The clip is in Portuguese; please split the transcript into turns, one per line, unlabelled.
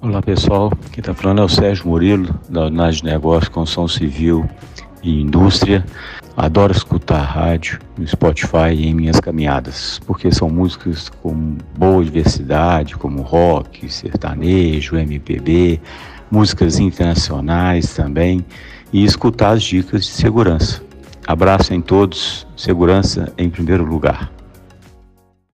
Olá pessoal, quem está falando é o Sérgio Murilo, da Unidade de Negócios, Construção Civil e Indústria. Adoro escutar rádio no Spotify e em minhas caminhadas, porque são músicas com boa diversidade, como rock, sertanejo, MPB, músicas internacionais também, e escutar as dicas de segurança. Abraço em todos, segurança em primeiro lugar.